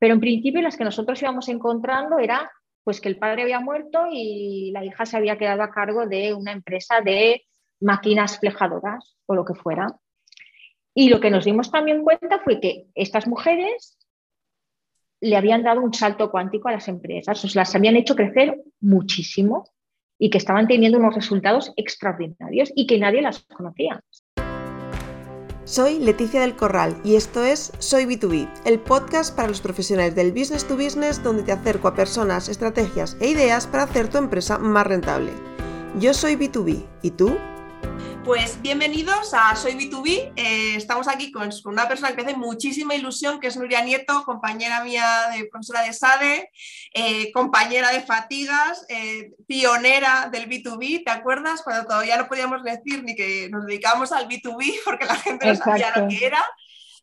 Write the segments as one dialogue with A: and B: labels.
A: Pero en principio las que nosotros íbamos encontrando era pues que el padre había muerto y la hija se había quedado a cargo de una empresa de máquinas flejadoras o lo que fuera. Y lo que nos dimos también cuenta fue que estas mujeres le habían dado un salto cuántico a las empresas, o las habían hecho crecer muchísimo y que estaban teniendo unos resultados extraordinarios y que nadie las conocía.
B: Soy Leticia del Corral y esto es Soy B2B, el podcast para los profesionales del business to business donde te acerco a personas, estrategias e ideas para hacer tu empresa más rentable. Yo soy B2B, ¿y tú?
C: Pues bienvenidos a Soy B2B. Eh, estamos aquí con, una persona que hace muchísima ilusión, que es Nuria Nieto, compañera mía de profesora de SADE, eh, compañera de Fatigas, eh, pionera del B2B. ¿Te acuerdas? Cuando todavía no podíamos decir ni que nos dedicábamos al B2B porque la gente no sabía lo que era.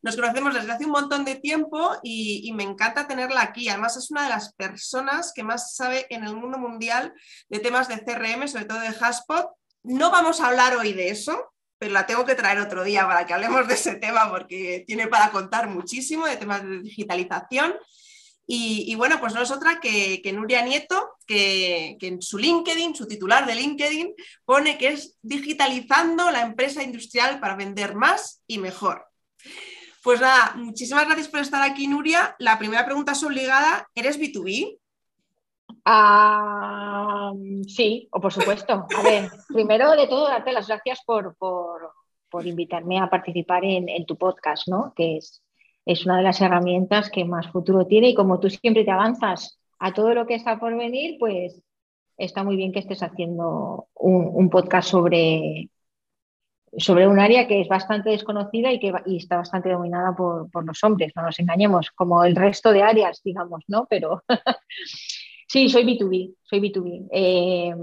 C: Nos conocemos desde hace un montón de tiempo y, y, me encanta tenerla aquí. Además, es una de las personas que más sabe en el mundo mundial de temas de CRM, sobre todo de Haspot no vamos a hablar hoy de eso, pero la tengo que traer otro día para que hablemos de ese tema porque tiene para contar muchísimo de temas de digitalización. Y, bueno, pues no es otra que, Nuria Nieto, que, en su LinkedIn, su titular de LinkedIn, pone que es digitalizando la empresa industrial para vender más y mejor. Pues nada, muchísimas gracias por estar aquí, Nuria. La primera pregunta es obligada. ¿Eres B2B?
A: Ah, sí, o por supuesto. A ver, primero de todo, darte las gracias por, invitarme a participar en, tu podcast, ¿no? Que es, es una de las herramientas que más futuro tiene y como tú siempre te avanzas a todo lo que está por venir, pues está muy bien que estés haciendo un, podcast sobre, sobre un área que es bastante desconocida y que y está bastante dominada por, por, los hombres, no nos engañemos, como el resto de áreas, digamos, ¿no? Pero Sí, soy B2B, soy B2B.
C: Eh,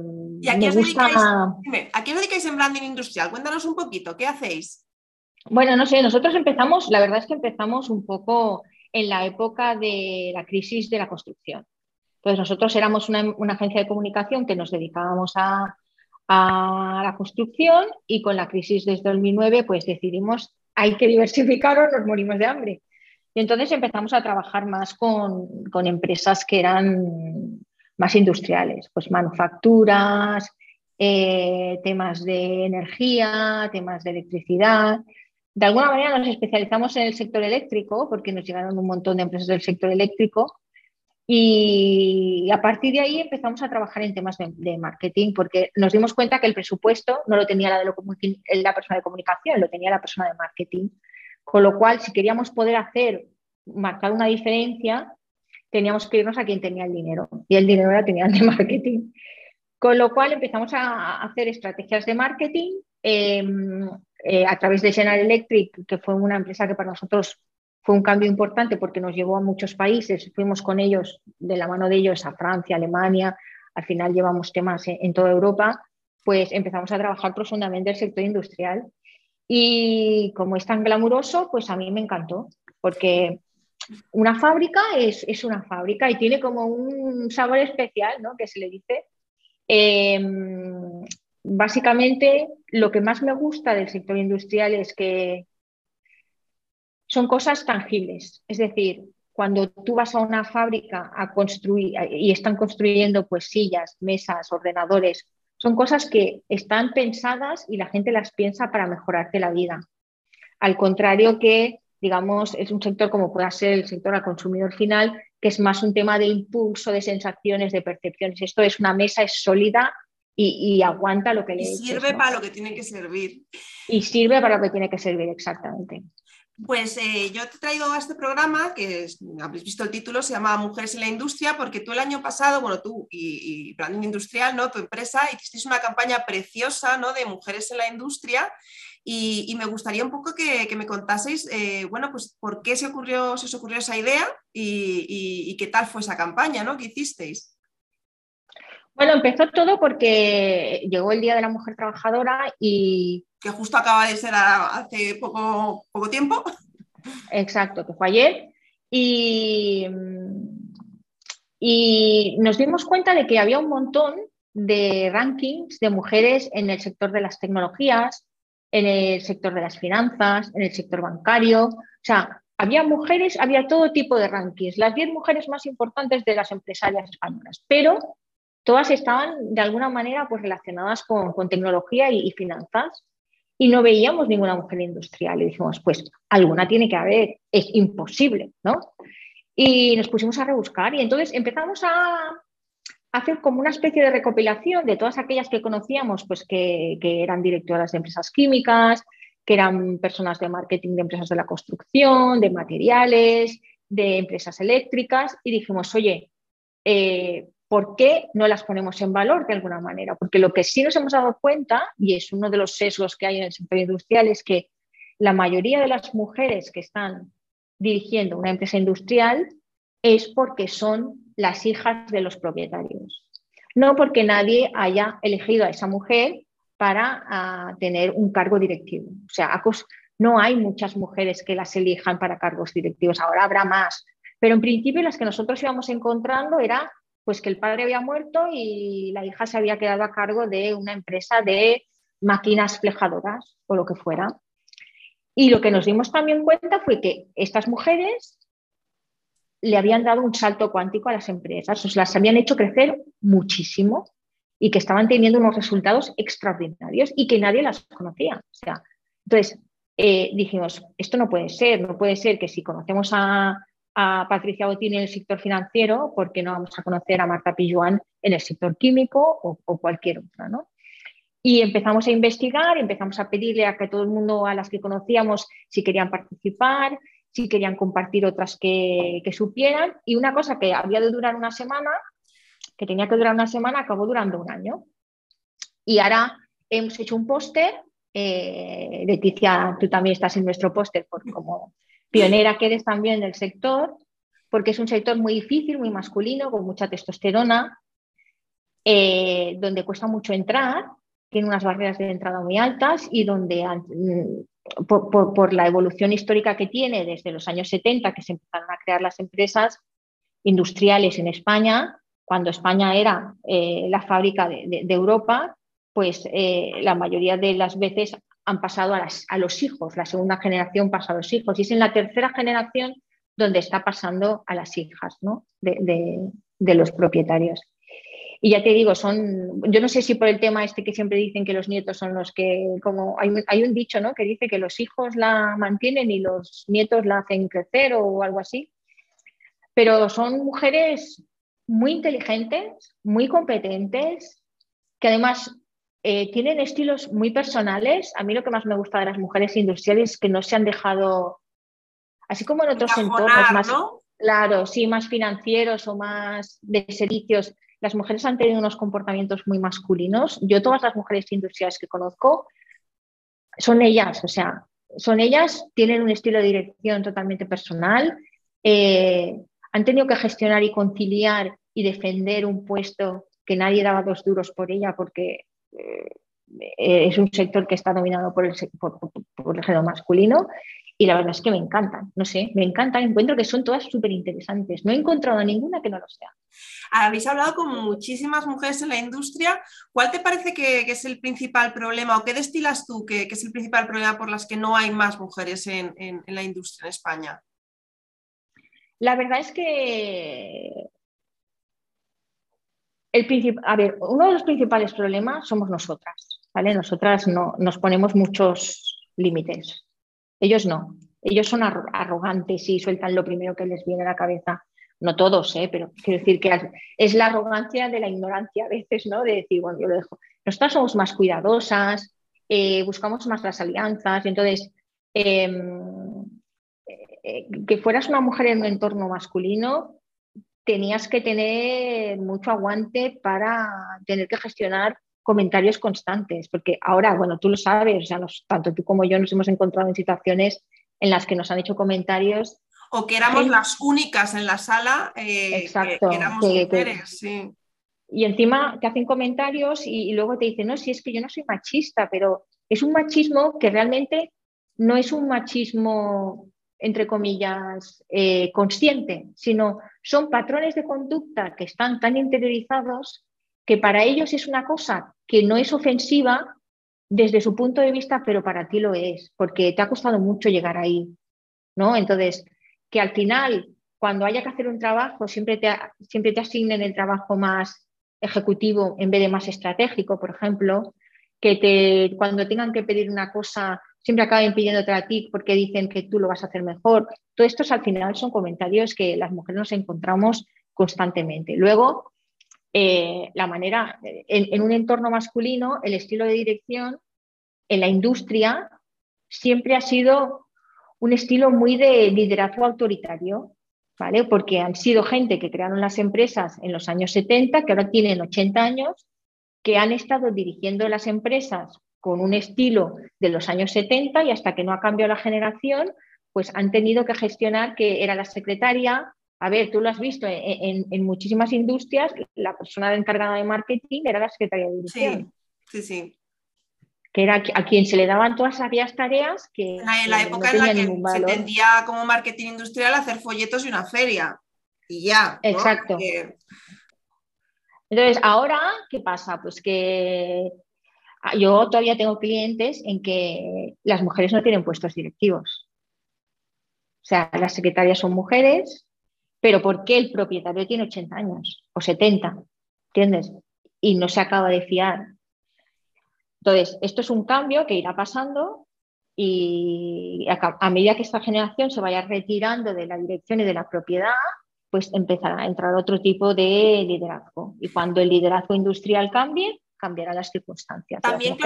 C: ¿Y a qué, os dedicáis, ¿a qué os dedicáis en branding industrial? Cuéntanos un poquito, ¿qué hacéis?
A: Bueno, no sé, nosotros empezamos, la verdad es que empezamos un poco en la época de la crisis de la construcción. Entonces, nosotros éramos una, agencia de comunicación que nos dedicábamos a, a, la construcción y con la crisis desde 2009, pues decidimos, hay que diversificar o nos morimos de hambre. Y entonces empezamos a trabajar más con, empresas que eran más industriales, pues manufacturas, eh, temas de energía, temas de electricidad. De alguna manera nos especializamos en el sector eléctrico porque nos llegaron un montón de empresas del sector eléctrico y a partir de ahí empezamos a trabajar en temas de, marketing porque nos dimos cuenta que el presupuesto no lo tenía la, de la persona de comunicación, lo tenía la persona de marketing. Con lo cual, si queríamos poder hacer, marcar una diferencia, teníamos que irnos a quien tenía el dinero. Y el dinero era tenía el de marketing. Con lo cual empezamos a hacer estrategias de marketing em, eh, a través de General Electric, que fue una empresa que para nosotros fue un cambio importante porque nos llevó a muchos países. Fuimos con ellos, de la mano de ellos, a Francia, Alemania. Al final llevamos temas en toda Europa. Pues empezamos a trabajar profundamente el sector industrial y como es tan glamuroso, pues a mí me encantó, porque una fábrica es, una fábrica y tiene como un sabor especial, ¿no? Que se le dice. Em, básicamente, lo que más me gusta del sector industrial es que son cosas tangibles. Es decir, cuando tú vas a una fábrica a construir y están construyendo pues sillas, mesas, ordenadores, son cosas que están pensadas y la gente las piensa para mejorarte la vida. Al contrario que, digamos, es un sector como pueda ser el sector al consumidor final, que es más un tema de impulso, de sensaciones, de percepciones. Esto es una mesa, es sólida y, aguanta lo que le
C: Y sirve para lo que tiene que servir.
A: Y sirve para lo que tiene que servir, exactamente.
C: Pues eh, yo te he traído a este programa, que habéis visto el título, se llama Mujeres en la Industria, porque tú el año pasado, bueno, tú y, y Branding Industrial, ¿no? Tu empresa, hicisteis una campaña preciosa, ¿no? De mujeres en la industria. Y, me gustaría un poco que, me contaseis, eh, bueno, pues por qué se, ocurrió, se os ocurrió esa idea y, qué tal fue esa campaña, ¿no? Que hicisteis.
A: Bueno, empezó todo porque llegó el Día de la Mujer Trabajadora y
C: que justo acaba de ser hace poco, poco tiempo.
A: Exacto, que fue ayer. Y, y nos dimos cuenta de que había un montón de rankings de mujeres en el sector de las tecnologías, en el sector de las finanzas, en el sector bancario. O sea, había mujeres, había todo tipo de rankings, las 10 mujeres más importantes de las empresarias españolas, pero todas estaban de alguna manera pues, relacionadas con, tecnología y, finanzas y no veíamos ninguna mujer industrial. Y dijimos, pues alguna tiene que haber, es imposible, ¿no? Y nos pusimos a rebuscar y entonces empezamos a hacer como una especie de recopilación de todas aquellas que conocíamos, pues que, que eran directoras de empresas químicas, que eran personas de marketing de empresas de la construcción, de materiales, de empresas eléctricas, y dijimos, oye, eh, ¿por qué no las ponemos en valor de alguna manera? Porque lo que sí nos hemos dado cuenta, y es uno de los sesgos que hay en el sector industrial, es que la mayoría de las mujeres que están dirigiendo una empresa industrial es porque son las hijas de los propietarios. No porque nadie haya elegido a esa mujer para tener un cargo directivo. O sea, no hay muchas mujeres que las elijan para cargos directivos, ahora habrá más. Pero en principio las que nosotros íbamos encontrando era pues que el padre había muerto y la hija se había quedado a cargo de una empresa de máquinas flejadoras o lo que fuera. Y lo que nos dimos también cuenta fue que estas mujeres le habían dado un salto cuántico a las empresas, o sea, las habían hecho crecer muchísimo y que estaban teniendo unos resultados extraordinarios y que nadie las conocía. O sea, entonces, eh, dijimos, esto no puede ser, no puede ser que si conocemos a, Patricia Botín en el sector financiero, ¿por qué no vamos a conocer a Marta Pilluan en el sector químico o, cualquier otra? ¿no? Y empezamos a investigar, empezamos a pedirle a que todo el mundo, a las que conocíamos, si querían participar, si querían compartir otras que, que supieran. Y una cosa que había de durar una semana, que tenía que durar una semana, acabó durando un año. Y ahora hemos hecho un póster. Eh, Leticia, tú también estás en nuestro póster como pionera que eres también del sector, porque es un sector muy difícil, muy masculino, con mucha testosterona, eh, donde cuesta mucho entrar, tiene unas barreras de entrada muy altas y donde mm, por, por, la evolución histórica que tiene desde los años 70, que se empezaron a crear las empresas industriales en España, cuando España era eh, la fábrica de, Europa, pues eh, la mayoría de las veces han pasado a, los hijos, la segunda generación pasa a los hijos, y es en la tercera generación donde está pasando a las hijas de, los propietarios. Y ya te digo, son, yo no sé si por el tema este que siempre dicen que los nietos son los que, como hay, hay un dicho ¿no? que dice que los hijos la mantienen y los nietos la hacen crecer o algo así, pero son mujeres muy inteligentes, muy competentes, que además eh, tienen estilos muy personales. A mí lo que más me gusta de las mujeres industriales es que no se han dejado, así como en otros entornos más, claro, sí, más financieros o más de servicios, las mujeres han tenido unos comportamientos muy masculinos. Yo todas las mujeres industriales que conozco son ellas, o sea, son ellas, tienen un estilo de dirección totalmente personal. Eh, han tenido que gestionar y conciliar y defender un puesto que nadie daba dos duros por ella porque es un sector que está dominado por el, por, el género masculino y la verdad es que me encantan, no sé, me encantan, encuentro que son todas súper interesantes, no he encontrado ninguna que no lo sea.
C: Habéis hablado con muchísimas mujeres en la industria, ¿cuál te parece que, es el principal problema o qué destilas tú que, es el principal problema por las que no hay más mujeres en la industria en España?
A: La verdad es que el a ver, uno de los principales problemas somos nosotras, ¿vale? Nosotras no, nos ponemos muchos límites. Ellos no. Ellos son arrogantes y sueltan lo primero que les viene a la cabeza. No todos, ¿eh? pero quiero decir que es la arrogancia de la ignorancia a veces, ¿no? De decir, bueno, yo lo dejo. Nosotras somos más cuidadosas, eh, buscamos más las alianzas, entonces em, eh, que fueras una mujer en un entorno masculino, tenías que tener mucho aguante para tener que gestionar comentarios constantes, porque ahora, bueno, tú lo sabes, o sea, tanto tú como yo nos hemos encontrado en situaciones en las que nos han hecho comentarios.
C: O que éramos las únicas en la sala eh, Exacto, que, éramos mujeres, sí.
A: Y encima te hacen comentarios y, y, luego te dicen, no, si es que yo no soy machista, pero es un machismo que realmente no es un machismo entre comillas, eh, consciente, sino son patrones de conducta que están tan interiorizados que para ellos es una cosa que no es ofensiva desde su punto de vista, pero para ti lo es, porque te ha costado mucho llegar ahí. ¿no? Entonces, que al final, cuando haya que hacer un trabajo, siempre te, siempre te asignen el trabajo más ejecutivo en vez de más estratégico, por ejemplo, que te, cuando tengan que pedir una cosa, siempre acaben pidiéndote a ti porque dicen que tú lo vas a hacer mejor. Todo esto al final son comentarios que las mujeres nos encontramos constantemente. Luego, eh, la manera, en, un entorno masculino, el estilo de dirección en la industria siempre ha sido un estilo muy de liderazgo autoritario, ¿vale? Porque han sido gente que crearon las empresas en los años 70, que ahora tienen 80 años, que han estado dirigiendo las empresas con un estilo de los años 70 y hasta que no ha cambiado la generación, pues han tenido que gestionar que era la secretaria, a ver, tú lo has visto en, muchísimas industrias, la persona encargada de marketing era la secretaria de dirección.
C: Sí, sí, sí.
A: Que era a quien se le daban todas aquellas tareas que.
C: En la, época en la que se tendía como marketing industrial hacer folletos y una feria. Y ya.
A: Exacto. Entonces, ahora, ¿qué pasa? Pues que yo todavía tengo clientes en que las mujeres no tienen puestos directivos. O sea, las secretarias son mujeres, pero ¿por qué el propietario tiene 80 años o 70? ¿Entiendes? Y no se acaba de fiar. Entonces, esto es un cambio que irá pasando y a, medida que esta generación se vaya retirando de la dirección y de la propiedad, pues empezará a entrar otro tipo de liderazgo. Y cuando el liderazgo industrial cambie, cambiarán las circunstancias.
C: También,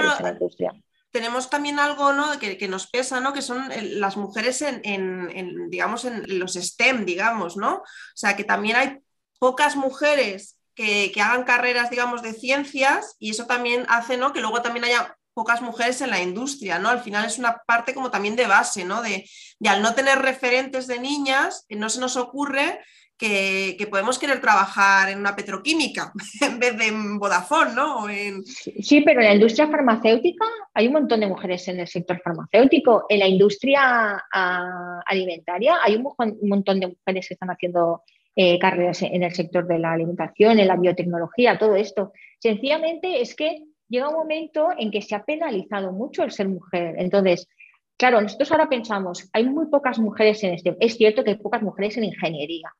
C: tenemos también algo que, nos pesa, ¿no? que son eh, las mujeres en, digamos, en los STEM, digamos, ¿no? O sea, que también hay pocas mujeres que, hagan carreras, digamos, de ciencias y eso también hace ¿no? que luego también haya pocas mujeres en la industria, ¿no? Al final es una parte como también de base, ¿no? De, de al no tener referentes de niñas, no se nos ocurre que, podemos querer trabajar en una petroquímica en vez de en Vodafone, ¿no?
A: Sí, pero en la industria farmacéutica hay un montón de mujeres en el sector farmacéutico. En la industria ah, alimentaria hay un, montón de mujeres que están haciendo eh, carreras en el sector de la alimentación, en la biotecnología, todo esto. Sencillamente es que llega un momento en que se ha penalizado mucho el ser mujer. Entonces, claro, nosotros ahora pensamos, hay muy pocas mujeres en este. Es cierto que hay pocas mujeres en ingeniería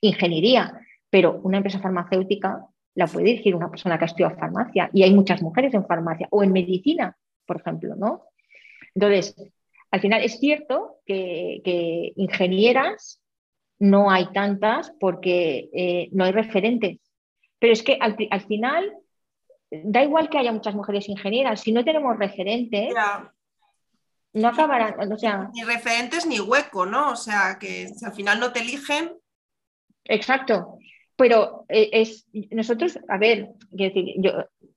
A: ingeniería, pero una empresa farmacéutica la puede dirigir una persona que ha estudiado farmacia y hay muchas mujeres en farmacia o en medicina, por ejemplo, ¿no? Entonces, al final es cierto que, ingenieras no hay tantas porque eh, no hay referentes, pero es que al, final da igual que haya muchas mujeres ingenieras, si no tenemos referentes, no acabarán, o sea...
C: Ni referentes ni hueco, ¿no? O sea, que si al final no te eligen,
A: Exacto. Pero eh, es, nosotros, a ver, decir, yo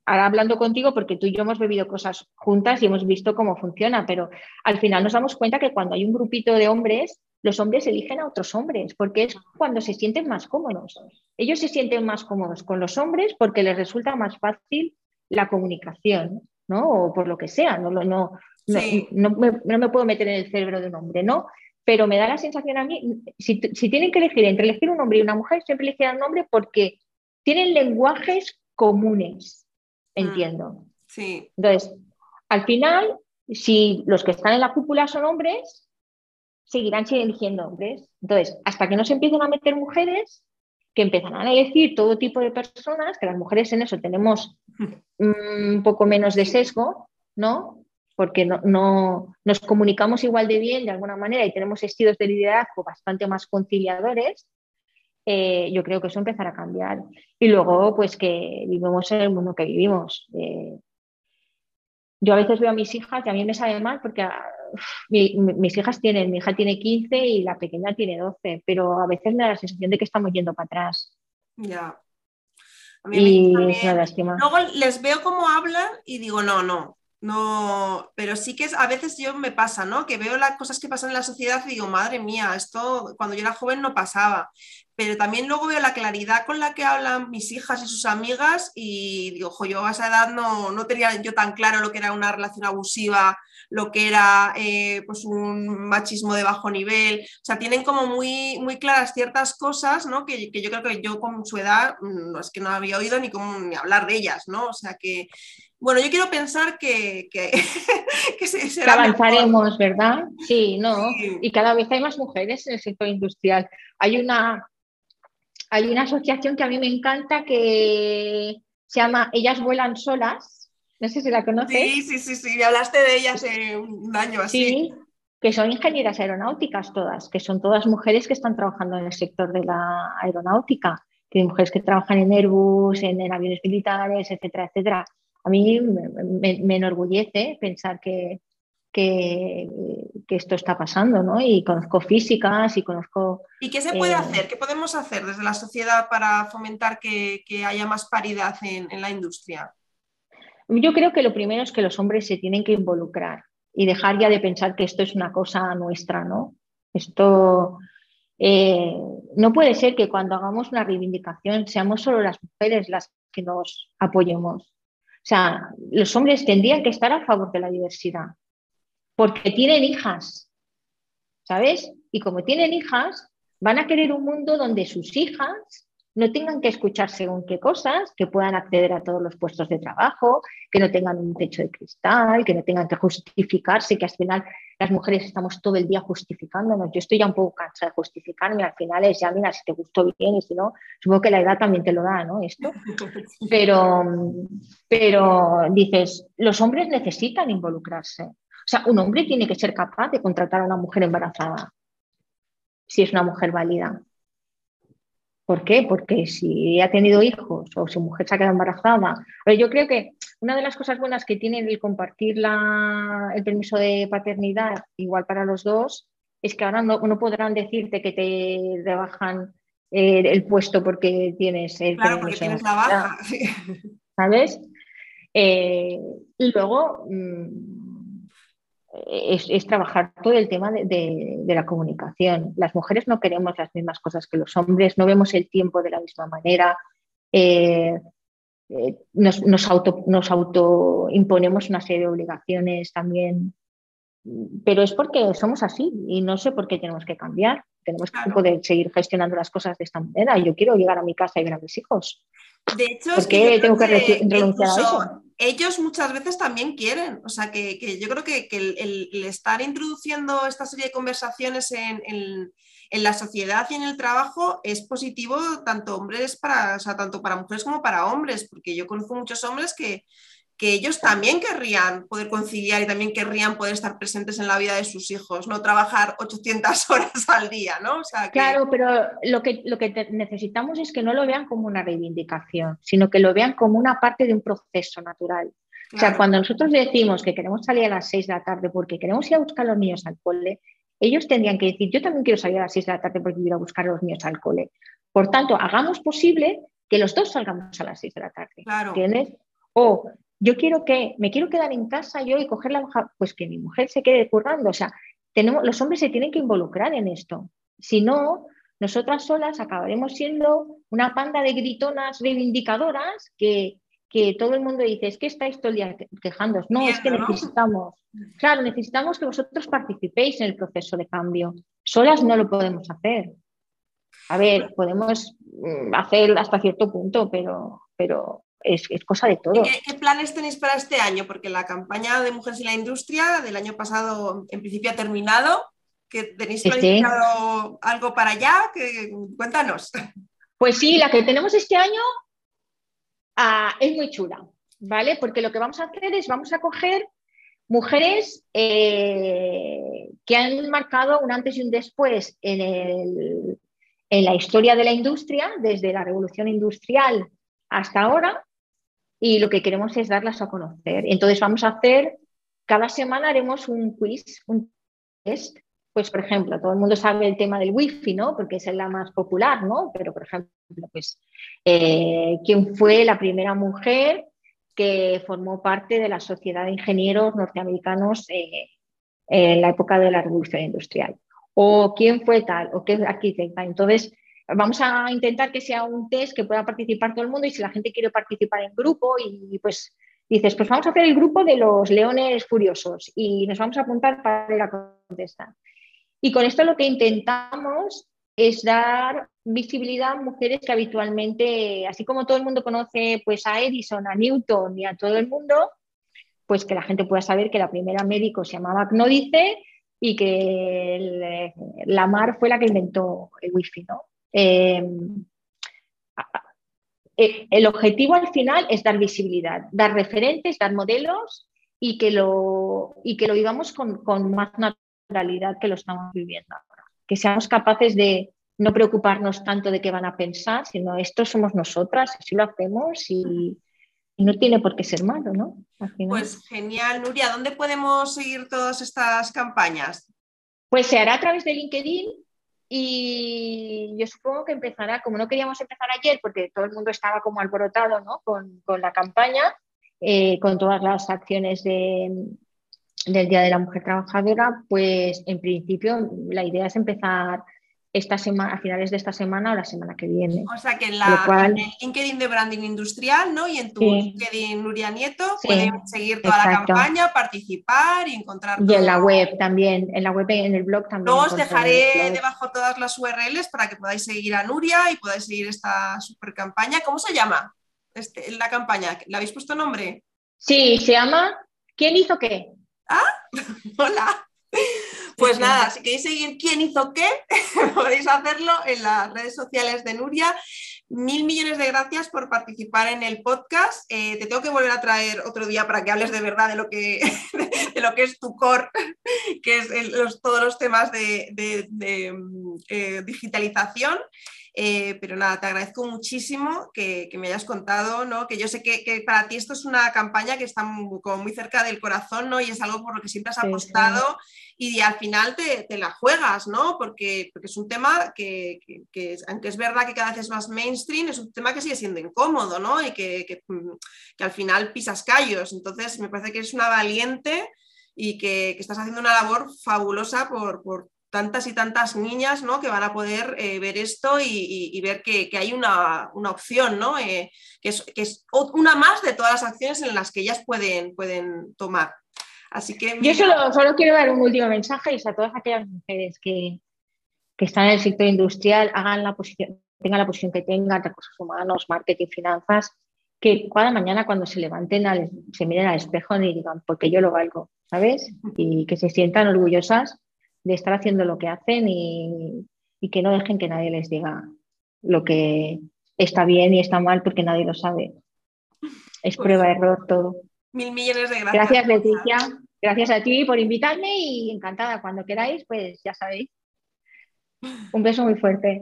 A: ahora hablando contigo, porque tú y yo hemos bebido cosas juntas y hemos visto cómo funciona, pero al final nos damos cuenta que cuando hay un grupito de hombres, los hombres eligen a otros hombres, porque es cuando se sienten más cómodos. Ellos se sienten más cómodos con los hombres porque les resulta más fácil la comunicación, ¿no? O por lo que sea, no, no, no, no, me, no me puedo meter en el cerebro de un hombre, ¿no? Pero me da la sensación a mí, si, tienen que elegir entre elegir un hombre y una mujer, siempre elegirán un hombre porque tienen lenguajes comunes, mm, entiendo.
C: sí.
A: Entonces, al final, si los que están en la cúpula son hombres, seguirán eligiendo hombres. Entonces, hasta que no se empiecen a meter mujeres, que empezarán a elegir todo tipo de personas, que las mujeres en eso tenemos un poco menos de sesgo, ¿no? Porque no, nos comunicamos igual de bien de alguna manera y tenemos estilos de liderazgo bastante más conciliadores, eh, yo creo que eso empezará a cambiar. Y luego, pues que vivimos en el mundo que vivimos. Eh, yo a veces veo a mis hijas y a mí me sabe mal porque ah, mis hijas tienen, mi hija tiene 15 y la pequeña tiene 12, pero a veces me da la sensación de que estamos yendo para atrás.
C: Ya. A mí Luego les veo cómo hablan y digo, no, no, no, pero sí que a veces yo me pasa, ¿no? Que veo las cosas que pasan en la sociedad y digo, madre mía, esto cuando yo era joven no pasaba. pero también luego veo la claridad con la que hablan mis hijas y sus amigas y digo, ojo, yo a esa edad no, no tenía yo tan claro lo que era una relación abusiva, lo que era eh, pues un machismo de bajo nivel, o sea, tienen como muy, muy claras ciertas cosas, ¿no? Que, que yo creo que yo con su edad mm, no es que no había oído ni, como, ni hablar de ellas, ¿no? O sea que bueno, yo quiero pensar que, que,
A: se, avanzaremos, ¿verdad? Sí, no. Y cada vez hay más mujeres en el sector industrial. Hay una, hay una asociación que a mí me encanta que se llama Ellas vuelan solas. No sé si la conoces.
C: Sí, sí, sí, sí. Me hablaste de ellas hace un año así.
A: Sí, que son ingenieras aeronáuticas todas, que son todas mujeres que están trabajando en el sector de la aeronáutica, que hay mujeres que trabajan en Airbus, en aviones militares, etcétera, etcétera a mí me, enorgullece pensar que, que, esto está pasando, ¿no? Y conozco físicas y conozco...
C: ¿Y qué se puede eh, hacer? ¿Qué podemos hacer desde la sociedad para fomentar que, haya más paridad en, la industria?
A: Yo creo que lo primero es que los hombres se tienen que involucrar y dejar ya de pensar que esto es una cosa nuestra, ¿no? Esto eh, no puede ser que cuando hagamos una reivindicación seamos solo las mujeres las que nos apoyemos. O sea, los hombres tendrían que estar a favor de la diversidad, porque tienen hijas, ¿sabes? Y como tienen hijas, van a querer un mundo donde sus hijas no tengan que escuchar según qué cosas, que puedan acceder a todos los puestos de trabajo, que no tengan un techo de cristal, que no tengan que justificarse, que al final las mujeres estamos todo el día justificándonos. Yo estoy ya un poco cansada de justificarme, al final es ya, mira, si te gustó bien y si no, supongo que la edad también te lo da, ¿no? Esto. Pero, pero dices, los hombres necesitan involucrarse. O sea, un hombre tiene que ser capaz de contratar a una mujer embarazada, si es una mujer válida ¿Por qué? Porque si ha tenido hijos o su mujer se ha quedado embarazada. yo creo que una de las cosas buenas que tiene el compartir el permiso de paternidad igual para los dos es que ahora no, podrán decirte que te rebajan eh, el puesto porque tienes el
C: claro, porque tienes la baja.
A: ¿Sabes? Eh, y luego mm, es, trabajar todo el tema de, la comunicación. Las mujeres no queremos las mismas cosas que los hombres, no vemos el tiempo de la misma manera. Eh, eh, nos, nos, auto, nos autoimponemos una serie de obligaciones también, pero es porque somos así y no sé por qué tenemos que cambiar. Tenemos que poder seguir gestionando las cosas de esta manera. Yo quiero llegar a mi casa y ver a mis hijos.
C: De hecho, ¿Por qué tengo que, renunciar a eso? Ellos muchas veces también quieren. O sea, que, yo creo que, el, estar introduciendo esta serie de conversaciones en, la sociedad y en el trabajo es positivo tanto hombres para, tanto para mujeres como para hombres, porque yo conozco muchos hombres que, que ellos también querrían poder conciliar y también querrían poder estar presentes en la vida de sus hijos, no trabajar 800 horas al día, ¿no?
A: Claro, pero lo que, lo que necesitamos es que no lo vean como una reivindicación, sino que lo vean como una parte de un proceso natural. O sea, cuando nosotros decimos que queremos salir a las 6 de la tarde porque queremos ir a buscar a los niños al cole, ellos tendrían que decir, yo también quiero salir a las 6 de la tarde porque quiero ir a buscar a los niños al cole. Por tanto, hagamos posible que los dos salgamos a las 6 de la tarde.
C: Claro.
A: ¿Entiendes? O yo quiero que, me quiero quedar en casa yo y coger la hoja, pues que mi mujer se quede currando. O sea, tenemos, los hombres se tienen que involucrar en esto. Si no, nosotras solas acabaremos siendo una panda de gritonas reivindicadoras que, que todo el mundo dice, es que estáis todo el día quejándoos. No, es que necesitamos, claro, necesitamos que vosotros participéis en el proceso de cambio. Solas no lo podemos hacer. A ver, podemos mm, hacer hasta cierto punto, pero, pero es, cosa de todo.
C: Qué, planes tenéis para este año? Porque la campaña de Mujeres en la Industria del año pasado en principio ha terminado. ¿Que ¿Tenéis planificado algo para allá? Que, cuéntanos.
A: Pues sí, la que tenemos este año ah, es muy chula, ¿vale? Porque lo que vamos a hacer es, vamos a coger mujeres eh, que han marcado un antes y un después en, en la historia de la industria, desde la revolución industrial hasta ahora, y lo que queremos es darlas a conocer. Entonces vamos a hacer, cada semana haremos un quiz, un test. Pues, por ejemplo, todo el mundo sabe el tema del wifi, ¿no? Porque es la más popular, ¿no? Pero, por ejemplo, pues, eh, ¿quién fue la primera mujer que formó parte de la Sociedad de Ingenieros Norteamericanos eh, en la época de la Revolución Industrial? ¿O quién fue tal? ¿O qué arquitecta? Entonces, vamos a intentar que sea un test que pueda participar todo el mundo y si la gente quiere participar en grupo y pues dices, pues vamos a hacer el grupo de los leones furiosos y nos vamos a apuntar para ir a contestar. Y con esto lo que intentamos es dar visibilidad a mujeres que habitualmente, así como todo el mundo conoce pues, a Edison, a Newton y a todo el mundo, pues que la gente pueda saber que la primera médico se llamaba Cnódice y que la Mar fue la que inventó el wifi. ¿no? Em, eh, el objetivo al final es dar visibilidad, dar referentes, dar modelos y que lo, y que lo vivamos con, con más naturalidad que lo estamos viviendo ahora. Que seamos capaces de no preocuparnos tanto de qué van a pensar, sino esto somos nosotras, así lo hacemos y, no tiene por qué ser malo, ¿no?
C: Pues genial, Nuria, ¿dónde podemos seguir todas estas campañas?
A: Pues se hará a través de LinkedIn y yo supongo que empezará, como no queríamos empezar ayer, porque todo el mundo estaba como alborotado ¿no? con, la campaña, eh, con todas las acciones de, del Día de la Mujer Trabajadora, pues en principio la idea es empezar esta semana, a finales de esta semana o la semana que viene.
C: O sea que en, la, el LinkedIn de Branding Industrial ¿no? y en tu LinkedIn Nuria Nieto pueden seguir toda la campaña, participar y encontrar.
A: Y en la web también, en la web, en el blog también.
C: Luego os dejaré debajo todas las URLs para que podáis seguir a Nuria y podáis seguir esta super campaña. ¿Cómo se llama este, la campaña? ¿Le habéis puesto nombre?
A: Sí, se llama ¿Quién hizo qué?
C: Ah, hola. Pues nada, si queréis seguir quién hizo qué, podéis hacerlo en las redes sociales de Nuria. Mil millones de gracias por participar en el podcast. Eh, te tengo que volver a traer otro día para que hables de verdad de lo que, de lo que es tu core, que es todos los temas de, eh, digitalización. Eh, pero nada, te agradezco muchísimo que, me hayas contado, ¿no? que yo sé que, para ti esto es una campaña que está muy, como muy cerca del corazón ¿no? y es algo por lo que siempre has apostado y al final te, la juegas, ¿no? porque, porque es un tema que, aunque es verdad que cada vez es más mainstream, es un tema que sigue siendo incómodo ¿no? y que, al final pisas callos. Entonces me parece que eres una valiente y que, estás haciendo una labor fabulosa por, por tantas y tantas niñas ¿no? que van a poder eh, ver esto y, ver que, hay una, opción, ¿no? Eh, que, es, que, es, una más de todas las acciones en las que ellas pueden, pueden tomar. Así que,
A: Yo solo, solo, quiero dar un último mensaje y a todas aquellas mujeres que, están en el sector industrial, hagan la posición, tengan la posición que tengan, recursos humanos, marketing, finanzas, que cada mañana cuando se levanten, se miren al espejo y digan, porque yo lo valgo, ¿sabes? Y que se sientan orgullosas de estar haciendo lo que hacen y, que no dejen que nadie les diga lo que está bien y está mal porque nadie lo sabe. Es pues prueba de error todo.
C: Mil millones de gracias.
A: Gracias, Leticia. Gracias a ti por invitarme y encantada. Cuando queráis, pues ya sabéis. Un beso muy fuerte.